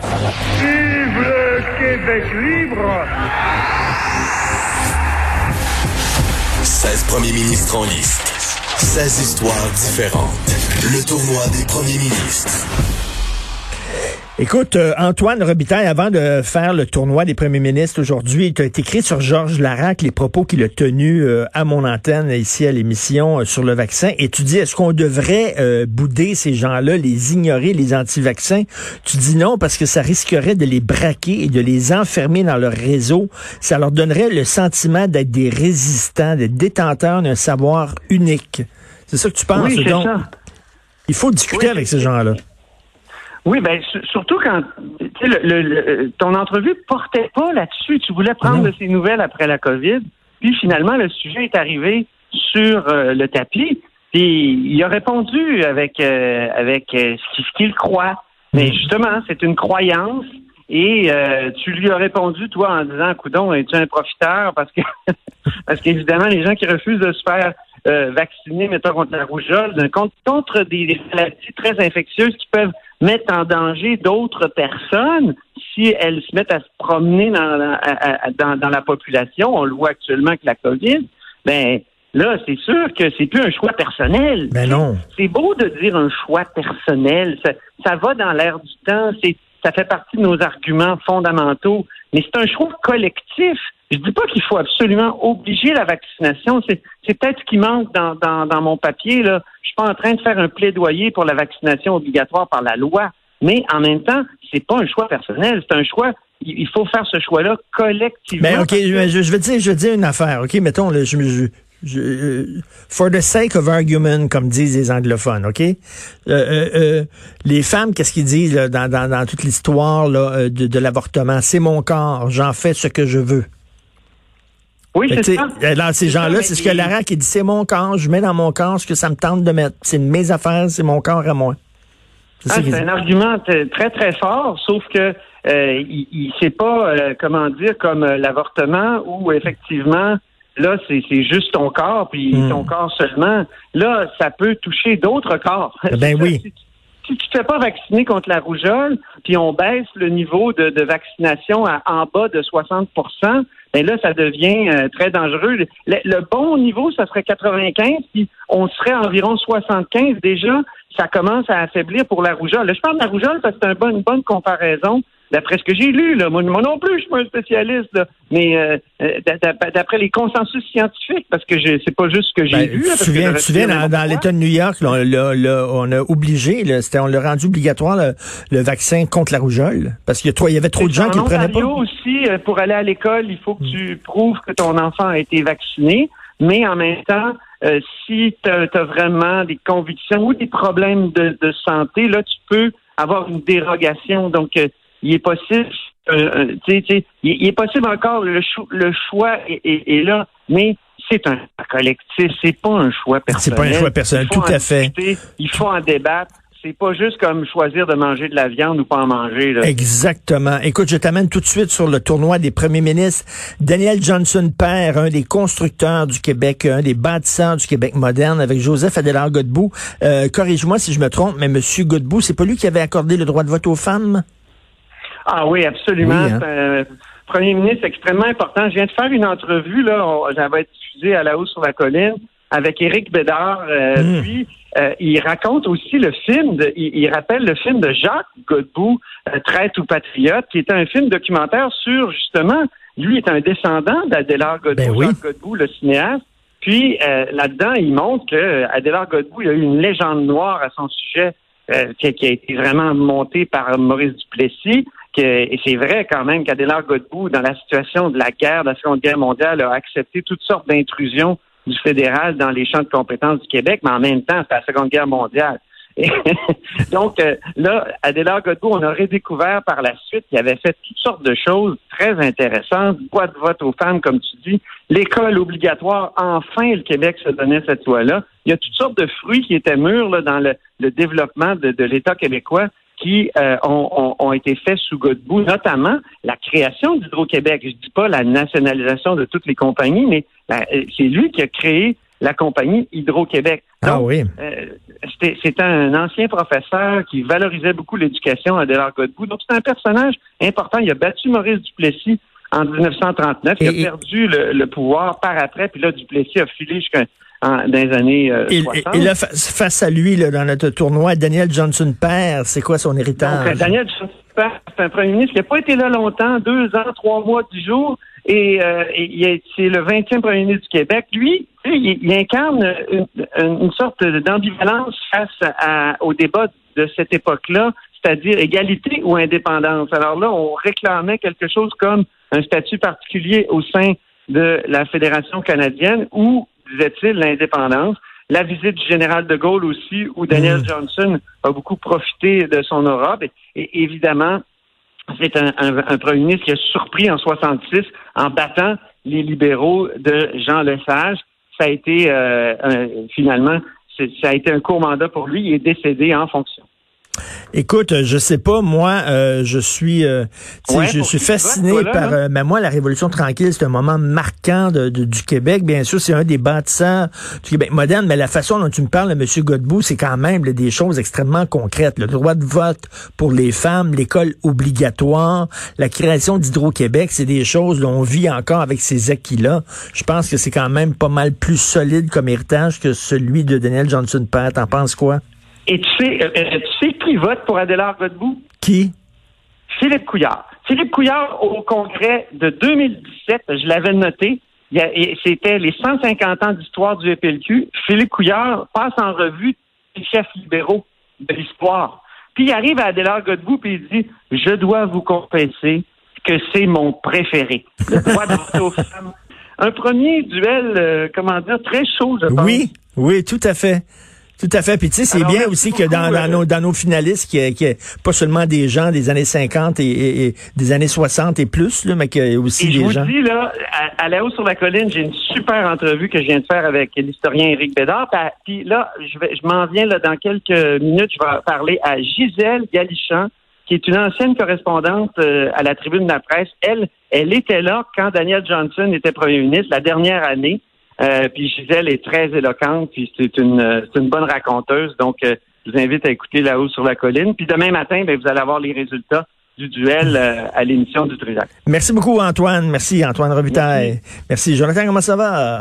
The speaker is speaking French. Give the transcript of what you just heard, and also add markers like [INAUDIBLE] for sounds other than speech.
Vive le Québec libre 16 premiers ministres en liste. 16 histoires différentes. Le tournoi des premiers ministres. Écoute, euh, Antoine Robitaille, avant de faire le tournoi des premiers ministres aujourd'hui, tu as écrit sur Georges Larac les propos qu'il a tenus euh, à mon antenne ici à l'émission euh, sur le vaccin. Et tu dis, est-ce qu'on devrait bouder ces gens-là, les ignorer, les anti-vaccins? Tu dis non parce que ça risquerait de les braquer et de les enfermer dans leur réseau. Ça leur donnerait le sentiment d'être des résistants, d'être détenteurs d'un savoir unique. C'est ça que tu penses? Oui, donc, ça. il faut discuter avec ces gens-là. Oui, ben surtout quand le, le, ton entrevue portait pas là-dessus. Tu voulais prendre de ces nouvelles après la COVID, puis finalement le sujet est arrivé sur euh, le tapis. Puis il a répondu avec euh, avec euh, ce qu'il croit. Mais justement, c'est une croyance. Et tu lui as répondu, toi, en disant, Coudon, es-tu un profiteur? Parce que [LAUGHS] parce qu'évidemment, les gens qui refusent de se faire vacciner, mettons, contre la rougeole, contre, contre des maladies très infectieuses qui peuvent mettent en danger d'autres personnes si elles se mettent à se promener dans la, dans, la population. On le voit actuellement avec la COVID. Ben là, c'est sûr que c'est plus un choix personnel. Ben non. C'est beau de dire un choix personnel. Ça, ça va dans l'air du temps. C'est ça fait partie de nos arguments fondamentaux. Mais c'est un choix collectif. Je dis pas qu'il faut absolument obliger la vaccination. C'est, peut-être ce qui manque dans, dans, dans mon papier. Là. Je suis pas en train de faire un plaidoyer pour la vaccination obligatoire par la loi. Mais en même temps, c'est pas un choix personnel. C'est un choix il faut faire ce choix-là collectivement. Mais ben, OK, je, je, veux dire, je veux dire une affaire. OK, mettons, je, je, je, for the sake of argument, comme disent les anglophones, OK? Euh, euh, euh, les femmes, qu'est-ce qu'ils disent dans, dans, dans, toute l'histoire de, de l'avortement? C'est mon corps, j'en fais ce que je veux. Oui, c'est ça. Là, ces gens-là, c'est ce que Lara qui dit, c'est mon corps, je mets dans mon corps ce que ça me tente de mettre. C'est mes affaires, c'est mon corps à moi. C'est ah, un argument très, très fort, sauf que euh, il, c'est pas, comment dire, comme l'avortement où effectivement Là, c'est juste ton corps, puis hmm. ton corps seulement. Là, ça peut toucher d'autres corps. [LAUGHS] Ben oui. Si, tu ne te fais pas vacciner contre la rougeole, puis on baisse le niveau de, vaccination à en bas de 60% ben là, ça devient euh, très dangereux. Le, bon niveau, ça serait 95, puis on serait environ 75 déjà. Ça commence à affaiblir pour la rougeole. Là, je parle de la rougeole parce que c'est une bonne comparaison d'après ce que j'ai lu, là, moi, non plus, je suis pas un spécialiste, mais euh, euh, d'après les consensus scientifiques, parce que c'est pas juste ce que j'ai ben, vu. tu te souviens, tu souviens dans, l'État de New York, on, a obligé, on l'a rendu obligatoire le, vaccin contre la rougeole, parce qu'il y, avait trop de gens qui le prenaient pas. aussi, euh, pour aller à l'école, il faut que tu prouves que ton enfant a été vacciné, mais en même temps, si tu as, vraiment des convictions ou des problèmes de, de santé, là, tu peux avoir une dérogation. Donc, il est possible, euh, euh il, est possible encore, le, le choix est, là, mais c'est un collectif, c'est pas un choix personnel. C'est pas un choix personnel, tout à fait. Il faut en débattre. C'est pas juste comme choisir de manger de la viande ou pas en manger. Là. Exactement. Écoute, je t'amène tout de suite sur le tournoi des premiers ministres. Daniel Johnson père, un des constructeurs du Québec, un des bâtisseurs du Québec moderne, avec Joseph Adélard Godbout. Euh, corrige-moi si je me trompe, mais Monsieur Godbout, c'est pas lui qui avait accordé le droit de vote aux femmes? Ah oui, absolument. Hein. premier ministre extrêmement important. Je viens de faire une entrevue, là, j'avais été diffusée à la hausse sur la colline avec Éric Bédard. Euh, hmm. Puis, euh, il raconte aussi le film, de, il, rappelle le film de Jacques Godbout, euh, Traite ou Patriote, qui est un film documentaire sur, justement, lui est un descendant d'Adélard Godbout, ben Jacques Godbout, le cinéaste. Puis, là-dedans, il montre que Adélard Godbout, il a eu une légende noire à son sujet qui, a été vraiment montée par Maurice Duplessis et c'est vrai quand même qu'Adélard Godbout, dans la situation de la guerre, de la Seconde Guerre mondiale, a accepté toutes sortes d'intrusions du fédéral dans les champs de compétences du Québec, mais en même temps, c'est la Seconde Guerre mondiale. [LAUGHS] donc euh, là, Adélard Godbout, on a redécouvert par la suite qu'il avait fait toutes sortes de choses très intéressantes, boîte de vote aux femmes, comme tu dis, l'école obligatoire. Enfin, le Québec se donnait cette loi-là. Il y a toutes sortes de fruits qui étaient mûrs dans le, développement de l'État québécois qui euh, ont, ont, été faits sous Godbout, notamment la création d'Hydro-Québec. Je dis pas la nationalisation de toutes les compagnies, mais euh, c'est lui qui a créé la compagnie Hydro-Québec. Ah oui. c'est un ancien professeur qui valorisait beaucoup l'éducation à Delors Godbout. Donc, c'est un personnage important. Il a battu Maurice Duplessis en 1939. Il a perdu le, pouvoir par après, puis là, Duplessis a filé jusqu'à dans les années euh, et, Et, là, face à lui, là, dans notre tournoi, Daniel Johnson père, c'est quoi son héritage? Donc, Daniel Johnson père, c'est un premier ministre qui n'a pas été là longtemps, deux ans, trois mois, dix jours, et, euh, c'est le 20e premier ministre du Québec. Lui, il, incarne une, sorte d'ambivalence face à, au débat de cette époque-là, c'est-à-dire égalité ou indépendance. Alors là, on réclamait quelque chose comme un statut particulier au sein de la Fédération canadienne ou, disait-il, l'indépendance. La visite du général de Gaulle aussi, où Daniel mm. Johnson a beaucoup profité de son Europe. Et, évidemment, c'est un, premier ministre qui a surpris en 66 en battant les libéraux de Jean Lesage. Ça a été euh, finalement, ça a été un court mandat pour lui. Il est décédé en fonction. Écoute, je sais pas, moi, euh, je suis, euh, je suis fasciné par. Euh, mais moi, la Révolution tranquille, c'est un moment marquant de, du Québec. Bien sûr, c'est un des bâtisseurs du Québec moderne. Mais la façon dont tu me parles, M. Godbout, c'est quand même des choses extrêmement concrètes. Le droit de vote pour les femmes, l'école obligatoire, la création d'Hydro-Québec, c'est des choses dont on vit encore avec ces acquis-là. Je pense que c'est quand même pas mal plus solide comme héritage que celui de Daniel Johnson Pat. T'en penses quoi? Et tu sais, euh, euh, tu sais qui vote pour Adélard Godbout? Qui? Philippe Couillard. Philippe Couillard, au congrès de 2017, je l'avais noté, c'était les 150 ans d'histoire du FLQ. Philippe Couillard passe en revue les chefs libéraux de l'histoire. Puis il arrive à Adélard Godbout et il dit Je dois vous confesser que c'est mon préféré. Le droit de voter aux femmes. Un premier duel, euh, comment dire, très chaud, je pense. Oui, oui, tout à fait. Tout à fait. Puis tu sais, c'est bien aussi que dans, dans, nos, dans nos finalistes, qu'il n'y ait, pas seulement des gens des années 50 et, des années 60 et plus, là, mais qu'il y ait aussi des gens. Je vous dis, là, à, la haut sur la colline, j'ai une super entrevue que je viens de faire avec l'historien Éric Bédard. Puis là, je, vais, je m'en viens là dans quelques minutes, je vais parler à Gisèle Galichan, qui est une ancienne correspondante euh, à la tribune de la presse. Elle, elle était là quand Daniel Johnson était premier ministre la dernière année. Euh, puis Gisèle est très éloquente, puis c'est une, euh, une bonne raconteuse. Donc, euh, je vous invite à écouter là-haut sur la colline. Puis demain matin, ben, vous allez avoir les résultats du duel à l'émission du Trisac. Merci beaucoup, Antoine. Merci, Antoine Robitaille. Merci. Jonathan, comment ça va?